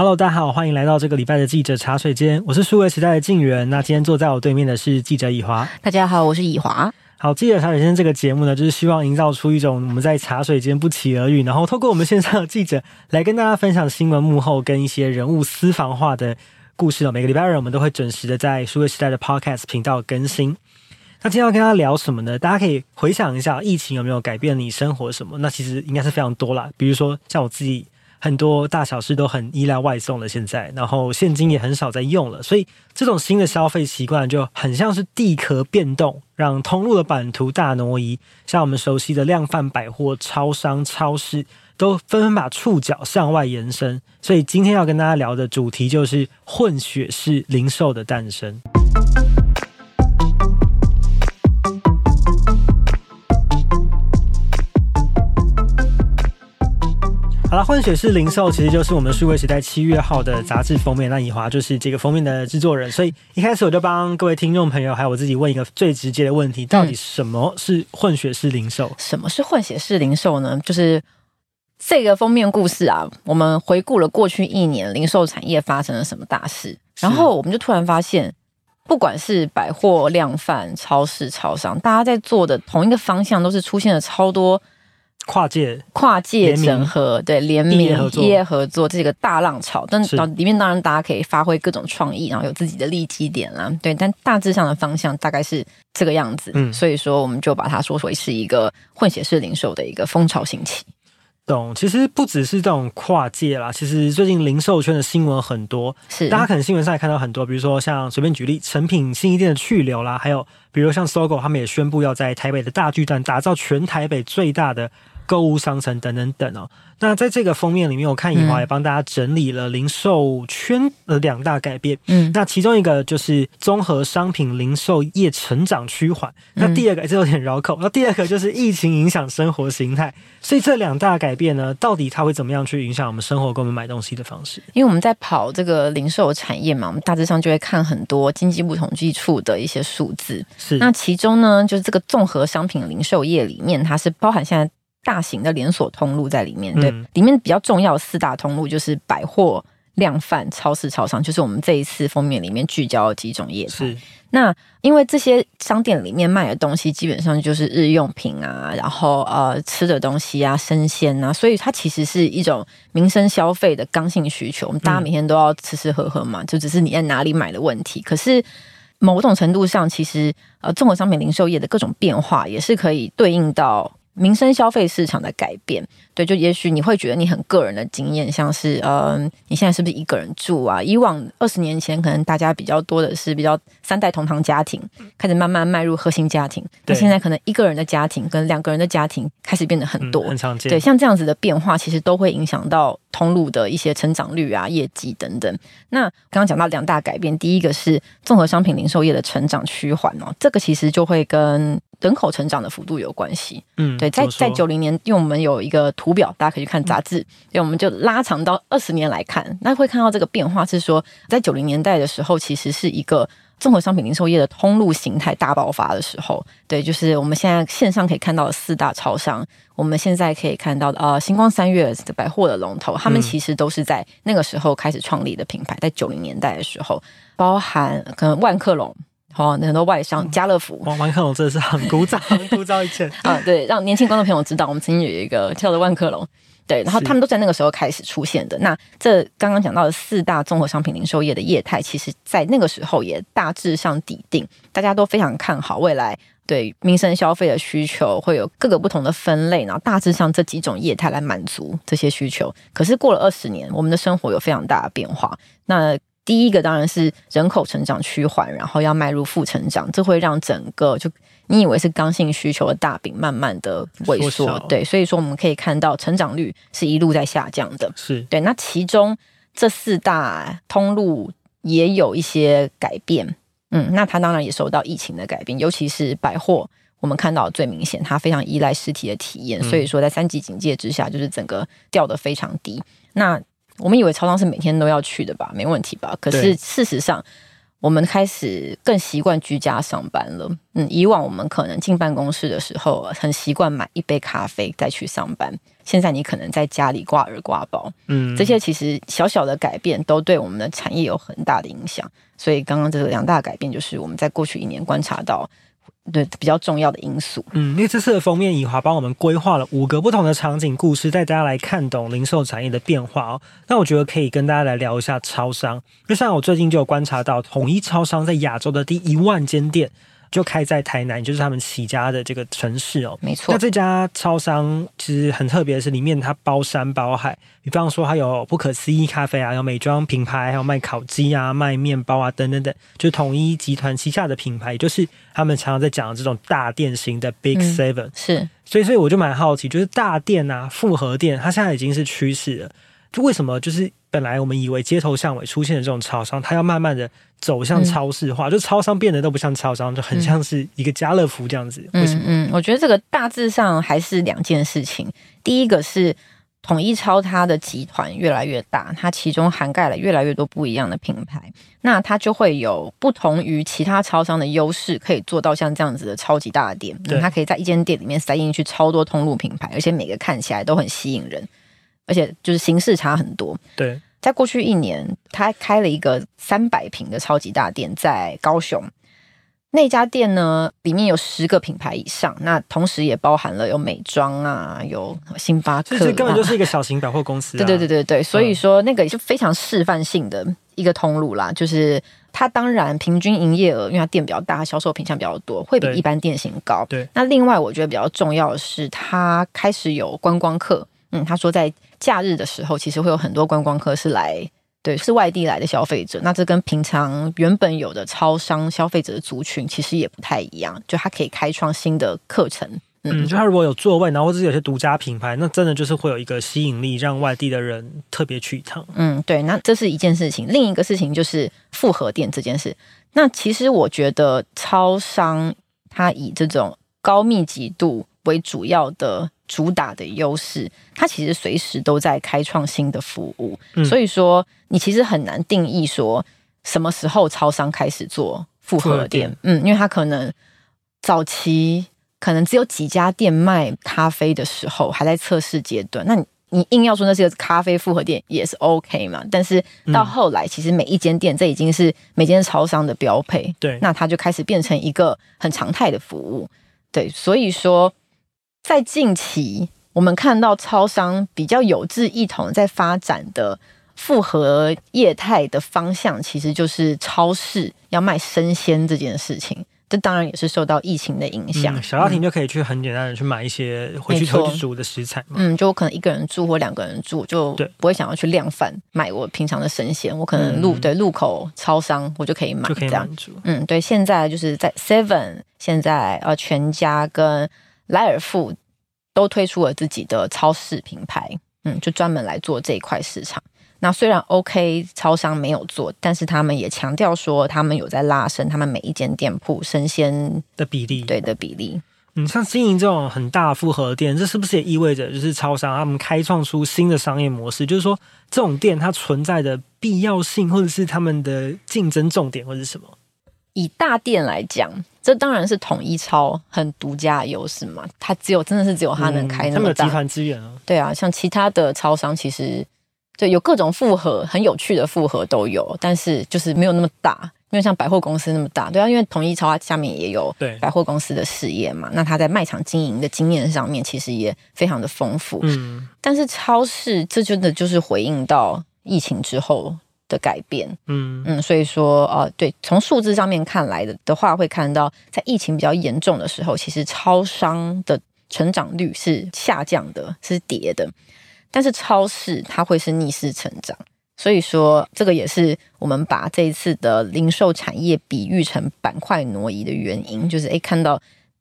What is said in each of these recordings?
Hello，大家好，欢迎来到这个礼拜的记者茶水间，我是数位时代的静源。那今天坐在我对面的是记者以华。大家好，我是以华。好，记者茶水间这个节目呢，就是希望营造出一种我们在茶水间不期而遇，然后透过我们线上的记者来跟大家分享新闻幕后跟一些人物私房话的故事哦。每个礼拜二我们都会准时的在数位时代的 Podcast 频道更新。那今天要跟大家聊什么呢？大家可以回想一下，疫情有没有改变你生活什么？那其实应该是非常多啦，比如说像我自己。很多大小事都很依赖外送了，现在，然后现金也很少在用了，所以这种新的消费习惯就很像是地壳变动，让通路的版图大挪移。像我们熟悉的量贩百货、超商、超市，都纷纷把触角向外延伸。所以今天要跟大家聊的主题就是混血式零售的诞生。好了，混血式零售其实就是我们数位时代七月号的杂志封面。那以华就是这个封面的制作人，所以一开始我就帮各位听众朋友还有我自己问一个最直接的问题：到底什么是混血式零售？什么是混血式零售呢？就是这个封面故事啊，我们回顾了过去一年零售产业发生了什么大事，然后我们就突然发现，不管是百货、量贩、超市、超商，大家在做的同一个方向，都是出现了超多。跨界、跨界整合，对联名、业业合作，这个大浪潮。但里面当然大家可以发挥各种创意，然后有自己的利基点啦。对，但大致上的方向大概是这个样子。嗯，所以说我们就把它说为是一个混血式零售的一个风潮兴起。懂，其实不只是这种跨界啦，其实最近零售圈的新闻很多，是大家可能新闻上也看到很多，比如说像随便举例，成品新一店的去留啦，还有比如像 SOGO，他们也宣布要在台北的大巨蛋打造全台北最大的。购物商城等等等哦，那在这个封面里面，我看以华也帮大家整理了零售圈的两大改变。嗯，那其中一个就是综合商品零售业成长趋缓。那第二个这有点绕口。那第二个就是疫情影响生活形态。所以这两大改变呢，到底它会怎么样去影响我们生活，跟我们买东西的方式？因为我们在跑这个零售产业嘛，我们大致上就会看很多经济部统计处的一些数字。是，那其中呢，就是这个综合商品零售业里面，它是包含现在。大型的连锁通路在里面，对，嗯、里面比较重要的四大通路就是百货、量贩、超市、超商，就是我们这一次封面里面聚焦的几种业态。是，那因为这些商店里面卖的东西基本上就是日用品啊，然后呃吃的东西啊、生鲜啊，所以它其实是一种民生消费的刚性需求。我们大家每天都要吃吃喝喝嘛，嗯、就只是你在哪里买的问题。可是某种程度上，其实呃综合商品零售业的各种变化也是可以对应到。民生消费市场的改变，对，就也许你会觉得你很个人的经验，像是，嗯、呃，你现在是不是一个人住啊？以往二十年前，可能大家比较多的是比较三代同堂家庭，开始慢慢迈入核心家庭。那对现在可能一个人的家庭跟两个人的家庭开始变得很多，嗯、很常见。对，像这样子的变化，其实都会影响到通路的一些成长率啊、业绩等等。那刚刚讲到两大改变，第一个是综合商品零售业的成长趋缓哦，这个其实就会跟人口成长的幅度有关系。嗯，对。在在九零年，因为我们有一个图表，大家可以去看杂志，所以我们就拉长到二十年来看，那会看到这个变化是说，在九零年代的时候，其实是一个综合商品零售业的通路形态大爆发的时候。对，就是我们现在线上可以看到的四大超商，我们现在可以看到的呃星光三月的百货的龙头，他们其实都是在那个时候开始创立的品牌，在九零年代的时候，包含可能万客隆。好，很多外商，家乐福。万万客隆真的是很古早，很古早以前 啊，对，让年轻观众朋友知道，我们曾经有一个叫做万客隆，对，然后他们都在那个时候开始出现的。那这刚刚讲到的四大综合商品零售业的业态，其实在那个时候也大致上底定，大家都非常看好未来对民生消费的需求会有各个不同的分类，然后大致上这几种业态来满足这些需求。可是过了二十年，我们的生活有非常大的变化，那。第一个当然是人口成长趋缓，然后要迈入负成长，这会让整个就你以为是刚性需求的大饼慢慢的萎缩，对，所以说我们可以看到成长率是一路在下降的，是对。那其中这四大通路也有一些改变，嗯，那它当然也受到疫情的改变，尤其是百货，我们看到最明显，它非常依赖实体的体验，所以说在三级警戒之下，就是整个掉的非常低。那我们以为超商是每天都要去的吧，没问题吧？可是事实上，我们开始更习惯居家上班了。嗯，以往我们可能进办公室的时候，很习惯买一杯咖啡再去上班。现在你可能在家里挂耳挂包，嗯，这些其实小小的改变都对我们的产业有很大的影响。所以刚刚这个两大改变，就是我们在过去一年观察到。对，比较重要的因素。嗯，因为这次的封面，以华帮我们规划了五个不同的场景故事，带大家来看懂零售产业的变化哦。那我觉得可以跟大家来聊一下超商，就像我最近就有观察到，统一超商在亚洲的第一万间店。就开在台南，就是他们起家的这个城市哦。没错。那这家超商其实很特别的是，里面它包山包海。比方说，它有不可思议咖啡啊，有美妆品牌，还有卖烤鸡啊、卖面包啊等等等，就是统一集团旗下的品牌，也就是他们常常在讲的这种大店型的 Big Seven。嗯，是。所以，所以我就蛮好奇，就是大店啊、复合店，它现在已经是趋势了。就为什么就是？本来我们以为街头巷尾出现的这种超商，它要慢慢的走向超市化，嗯、就超商变得都不像超商，就很像是一个家乐福这样子。为什么？嗯，嗯，我觉得这个大致上还是两件事情。第一个是统一超它的集团越来越大，它其中涵盖了越来越多不一样的品牌，那它就会有不同于其他超商的优势，可以做到像这样子的超级大的店。对，它可以在一间店里面塞进去超多通路品牌，而且每个看起来都很吸引人。而且就是形式差很多。对，在过去一年，他开了一个三百平的超级大店，在高雄。那家店呢，里面有十个品牌以上，那同时也包含了有美妆啊，有星巴克，啊，这根本就是一个小型百货公司，啊。对对对对对，所以说那个也是非常示范性的一个通路啦。就是它当然平均营业额，因为它店比较大，销售品项比较多，会比一般店型高。对，那另外我觉得比较重要的是，它开始有观光客。嗯，他说在假日的时候，其实会有很多观光客是来，对，是外地来的消费者。那这跟平常原本有的超商消费者的族群其实也不太一样，就它可以开创新的课程。嗯，就他如果有座位，然后或者是有些独家品牌，那真的就是会有一个吸引力，让外地的人特别去一趟。嗯，对，那这是一件事情。另一个事情就是复合店这件事。那其实我觉得超商它以这种高密集度为主要的。主打的优势，它其实随时都在开创新的服务，嗯、所以说你其实很难定义说什么时候超商开始做复合店，嗯，因为它可能早期可能只有几家店卖咖啡的时候还在测试阶段，那你你硬要说那是个咖啡复合店也是 OK 嘛，但是到后来其实每一间店这已经是每间超商的标配，对，那它就开始变成一个很常态的服务，对，所以说。在近期，我们看到超商比较有志一同在发展的复合业态的方向，其实就是超市要卖生鲜这件事情。这当然也是受到疫情的影响。嗯、小家庭就可以去很简单的去买一些回去特煮的食材嘛。嗯，就我可能一个人住或两个人住，就不会想要去量贩买我平常的生鲜。我可能路、嗯、对路口超商我就可以买，就可以满足。嗯，对，现在就是在 Seven，现在呃全家跟。莱尔富都推出了自己的超市品牌，嗯，就专门来做这一块市场。那虽然 OK 超商没有做，但是他们也强调说，他们有在拉升他们每一间店铺生鲜的比例，对的比例。嗯，像经营这种很大复合店，这是不是也意味着就是超商他们开创出新的商业模式？就是说，这种店它存在的必要性，或者是他们的竞争重点，或者是什么？以大店来讲，这当然是统一超很独家的优势嘛。它只有真的是只有它能开那么大，嗯、他们有集团资源啊。对啊，像其他的超商其实对有各种复合，很有趣的复合都有，但是就是没有那么大，没有像百货公司那么大。对啊，因为统一超它下面也有百货公司的事业嘛，那它在卖场经营的经验上面其实也非常的丰富。嗯，但是超市这真的就是回应到疫情之后。的改变，嗯嗯，所以说，呃，对，从数字上面看来的的话，会看到在疫情比较严重的时候，其实超商的成长率是下降的，是跌的，但是超市它会是逆势成长，所以说这个也是我们把这一次的零售产业比喻成板块挪移的原因，就是诶，看到。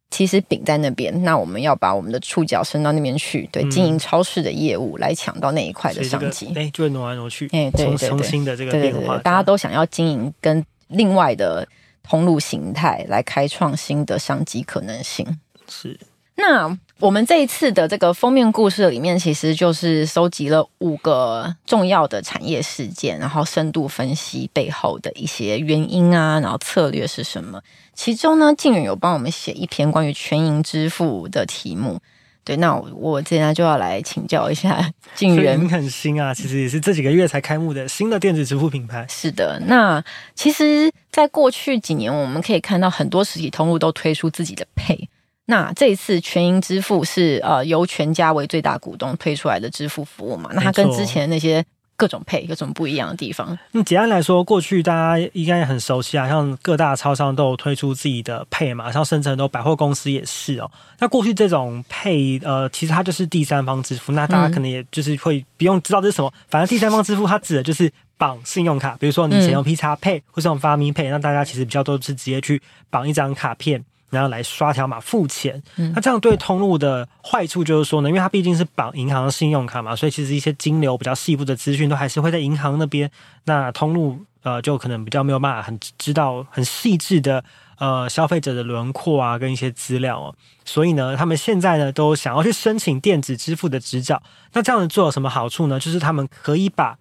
其实饼在那边，那我们要把我们的触角伸到那边去，对，经营超市的业务来抢到那一块的商机。哎、这个，就会挪来挪去，哎，对对对，重新的这个变化，对对对，大家都想要经营跟另外的通路形态来开创新的商机可能性。是。那我们这一次的这个封面故事里面，其实就是收集了五个重要的产业事件，然后深度分析背后的一些原因啊，然后策略是什么。其中呢，静远有帮我们写一篇关于全银支付的题目。对，那我我现在就要来请教一下静远。很新啊，其实也是这几个月才开幕的新的电子支付品牌。是的，那其实，在过去几年，我们可以看到很多实体通路都推出自己的 Pay。那这一次全银支付是呃由全家为最大股东推出来的支付服务嘛？那它跟之前那些各种 Pay 有什么不一样的地方？那，简单来说，过去大家应该也很熟悉啊，像各大超商都有推出自己的 Pay 嘛，像甚至很多百货公司也是哦。那过去这种 Pay 呃，其实它就是第三方支付，那大家可能也就是会不用知道这是什么，反正第三方支付它指的就是绑信用卡，比如说你以前用 P 叉 Pay 或是用发明 Pay，那大家其实比较多是直接去绑一张卡片。然后来刷条码付钱，那这样对通路的坏处就是说呢，因为它毕竟是绑银行的信用卡嘛，所以其实一些金流比较细部的资讯都还是会在银行那边。那通路呃就可能比较没有办法很知道很细致的呃消费者的轮廓啊跟一些资料哦，所以呢，他们现在呢都想要去申请电子支付的执照。那这样子做有什么好处呢？就是他们可以把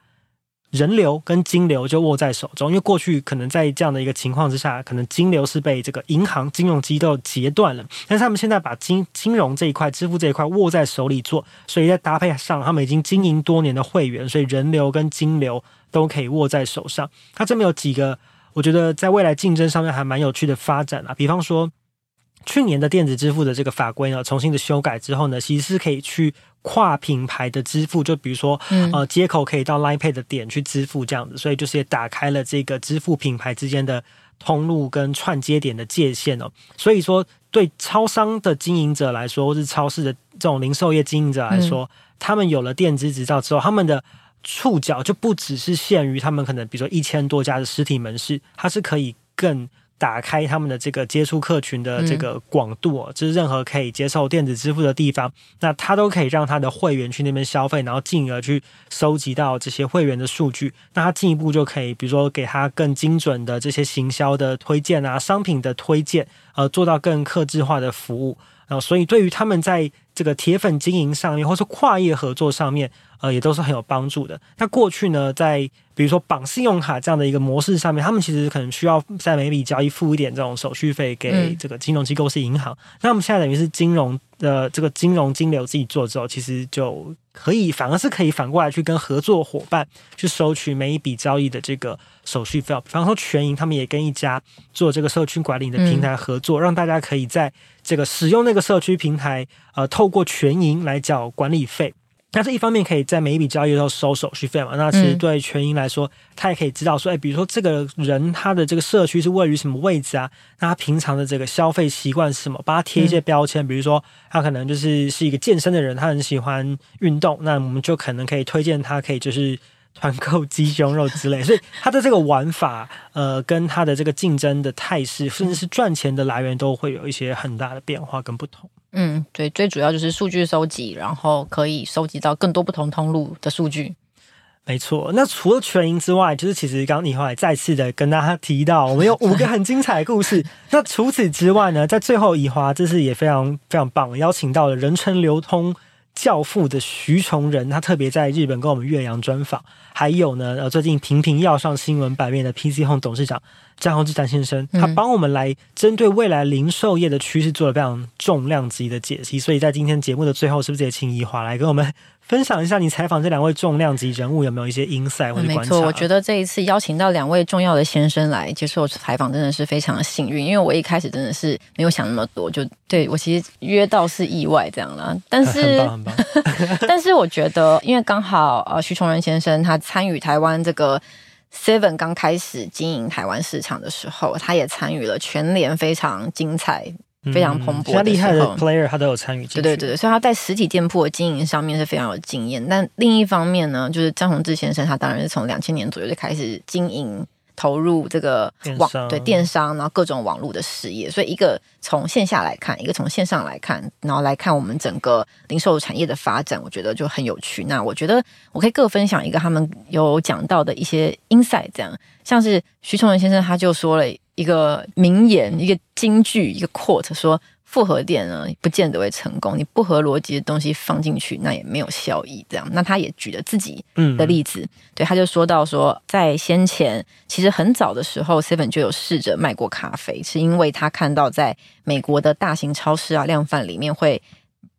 人流跟金流就握在手中，因为过去可能在这样的一个情况之下，可能金流是被这个银行金融机构截断了，但是他们现在把金金融这一块、支付这一块握在手里做，所以在搭配上，他们已经经营多年的会员，所以人流跟金流都可以握在手上。它这边有几个，我觉得在未来竞争上面还蛮有趣的发展啊，比方说。去年的电子支付的这个法规呢，重新的修改之后呢，其实是可以去跨品牌的支付，就比如说，呃，接口可以到 Line Pay 的点去支付这样子，所以就是也打开了这个支付品牌之间的通路跟串接点的界限哦。所以说，对超商的经营者来说，或是超市的这种零售业经营者来说，他们有了电子执照之后，他们的触角就不只是限于他们可能比如说一千多家的实体门市，它是可以更。打开他们的这个接触客群的这个广度，哦，就是任何可以接受电子支付的地方，那他都可以让他的会员去那边消费，然后进而去收集到这些会员的数据，那他进一步就可以，比如说给他更精准的这些行销的推荐啊，商品的推荐，呃，做到更客制化的服务。然后，所以对于他们在这个铁粉经营上面，或是跨业合作上面，呃，也都是很有帮助的。那过去呢，在比如说绑信用卡这样的一个模式上面，他们其实可能需要在每笔交易付一点这种手续费给这个金融机构是银行。嗯、那我们现在等于是金融的这个金融金流自己做之后，其实就可以反而是可以反过来去跟合作伙伴去收取每一笔交易的这个手续费。比方说全银他们也跟一家做这个社区管理的平台合作，嗯、让大家可以在这个使用那个社区平台，呃，透过全银来缴管理费。那这一方面可以在每一笔交易都收手续费嘛？那其实对全银来说，他也可以知道说，哎，比如说这个人他的这个社区是位于什么位置啊？那他平常的这个消费习惯是什么？帮他贴一些标签，比如说他可能就是是一个健身的人，他很喜欢运动，那我们就可能可以推荐他，可以就是。团购鸡胸肉之类，所以它的这个玩法，呃，跟它的这个竞争的态势，甚至是赚钱的来源，都会有一些很大的变化跟不同。嗯，对，最主要就是数据收集，然后可以收集到更多不同通路的数据。没错，那除了全赢之外，就是其实刚刚以后来再次的跟大家提到，我们有五个很精彩的故事。那除此之外呢，在最后一华，这是也非常非常棒，邀请到了人称流通教父的徐崇仁，他特别在日本跟我们岳阳专访，还有呢，呃，最近频频要上新闻版面的 PC Home 董事长张宏志张先生，他帮我们来针对未来零售业的趋势做了非常重量级的解析。所以在今天节目的最后，是不是也请怡华来跟我们分享一下你采访这两位重量级人物有没有一些 insight 或者观察？没错，我觉得这一次邀请到两位重要的先生来接受采访，真的是非常的幸运。因为我一开始真的是没有想那么多，就对我其实约到是意外这样啦。但是，很棒很棒 但是我觉得，因为刚好呃，徐崇仁先生他参与台湾这个 Seven 刚开始经营台湾市场的时候，他也参与了全联非常精彩。非常蓬勃，他厉害的 player 他都有参与。对对对，所以他在实体店铺的经营上面是非常有经验。但另一方面呢，就是张宏志先生，他当然是从两千年左右就开始经营。投入这个网对电商，然后各种网络的事业，所以一个从线下来看，一个从线上来看，然后来看我们整个零售产业的发展，我觉得就很有趣。那我觉得我可以各分享一个他们有讲到的一些 insight，这样像是徐崇仁先生他就说了一个名言，一个金句，一个 quote 说。复合店呢，不见得会成功。你不合逻辑的东西放进去，那也没有效益。这样，那他也举了自己的例子，嗯、对，他就说到说，在先前其实很早的时候，Seven 就有试着卖过咖啡，是因为他看到在美国的大型超市啊、量贩里面会。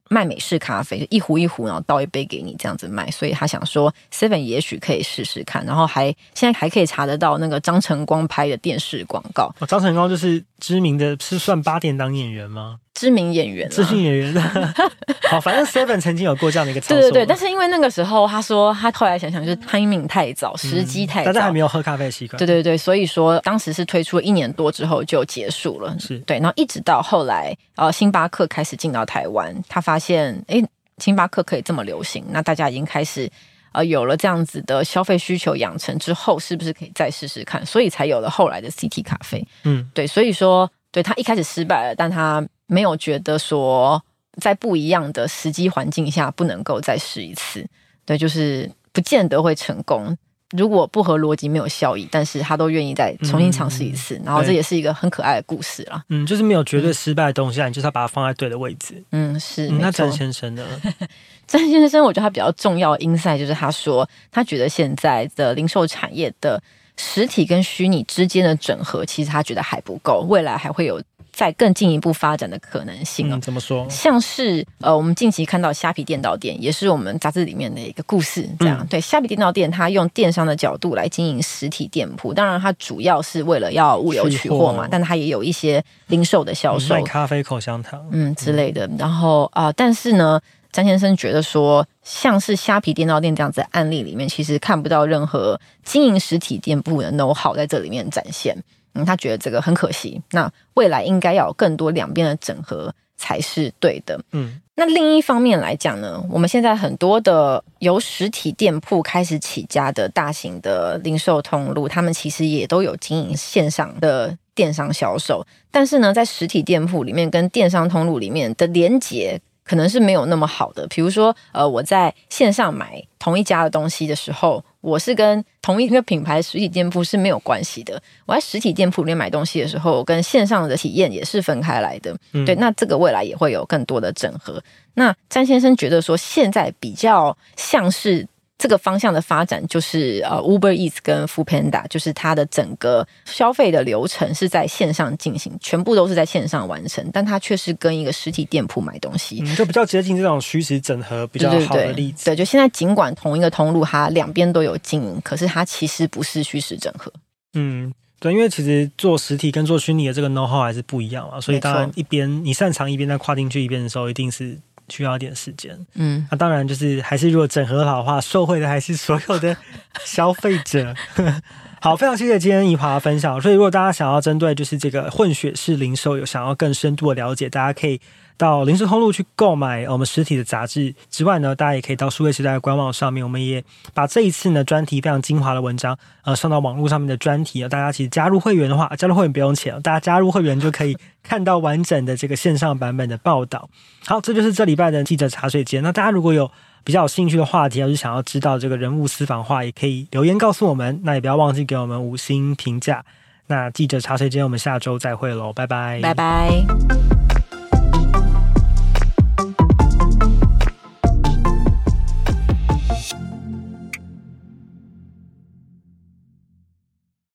卖美式咖啡，就一壶一壶，然后倒一杯给你这样子卖，所以他想说 Seven 也许可以试试看，然后还现在还可以查得到那个张晨光拍的电视广告。哦，张晨光就是知名的，是算八点档演员吗？知名演员，知名演员。好，反正 Seven 曾经有过这样的一个操作。对对对，但是因为那个时候他说他后来想想就是 timing 太早，时机太早，大家还没有喝咖啡的习惯。对对对，所以说当时是推出了一年多之后就结束了。是对，然后一直到后来呃，星巴克开始进到台湾，他发现哎，星巴克可以这么流行，那大家已经开始呃有了这样子的消费需求养成之后，是不是可以再试试看？所以才有了后来的 CT 咖啡。嗯，对，所以说对他一开始失败了，但他。没有觉得说在不一样的时机环境下不能够再试一次，对，就是不见得会成功。如果不合逻辑、没有效益，但是他都愿意再重新尝试一次，嗯、然后这也是一个很可爱的故事啦。嗯，就是没有绝对失败的东西，嗯、你就是要把它放在对的位置。嗯，是。嗯、那詹先生呢？詹先生，我觉得他比较重要的 insight 就是他说，他觉得现在的零售产业的实体跟虚拟之间的整合，其实他觉得还不够，未来还会有。再更进一步发展的可能性啊、嗯？怎么说？像是呃，我们近期看到虾皮电到店，也是我们杂志里面的一个故事。这样、嗯、对，虾皮电到店，它用电商的角度来经营实体店铺，当然它主要是为了要物流取货嘛，货但它也有一些零售的销售，卖咖啡、口香糖，嗯之类的。然后啊、呃，但是呢，张先生觉得说，像是虾皮电到店这样子的案例里面，其实看不到任何经营实体店铺的 know how 在这里面展现。嗯，他觉得这个很可惜。那未来应该要有更多两边的整合才是对的。嗯，那另一方面来讲呢，我们现在很多的由实体店铺开始起家的大型的零售通路，他们其实也都有经营线上的电商销售，但是呢，在实体店铺里面跟电商通路里面的连接。可能是没有那么好的，比如说，呃，我在线上买同一家的东西的时候，我是跟同一个品牌实体店铺是没有关系的。我在实体店铺里面买东西的时候，跟线上的体验也是分开来的。嗯、对，那这个未来也会有更多的整合。那詹先生觉得说，现在比较像是。这个方向的发展就是呃，Uber Eats 跟 Foodpanda，就是它的整个消费的流程是在线上进行，全部都是在线上完成，但它却是跟一个实体店铺买东西，嗯，就比较接近这种虚实整合比较好的例子。对，对，对，对，就现在尽管同一个通路，它两边都有经营，可是它其实不是虚实整合。嗯，对，因为其实做实体跟做虚拟的这个 know how 还是不一样啊，所以当然一边你擅长一边在跨进去一边的时候，一定是。需要一点时间，嗯，那、啊、当然就是还是如果整合好的话，受惠的还是所有的消费者。好，非常谢谢今天怡华的分享。所以如果大家想要针对就是这个混血式零售有想要更深度的了解，大家可以。到零时通路去购买我们实体的杂志之外呢，大家也可以到数位时代的官网上面，我们也把这一次呢专题非常精华的文章呃上到网络上面的专题啊，大家其实加入会员的话，加入会员不用钱，大家加入会员就可以看到完整的这个线上版本的报道。好，这就是这礼拜的记者茶水间。那大家如果有比较有兴趣的话题，要是想要知道这个人物私房话，也可以留言告诉我们。那也不要忘记给我们五星评价。那记者茶水间，我们下周再会喽，拜拜，拜拜。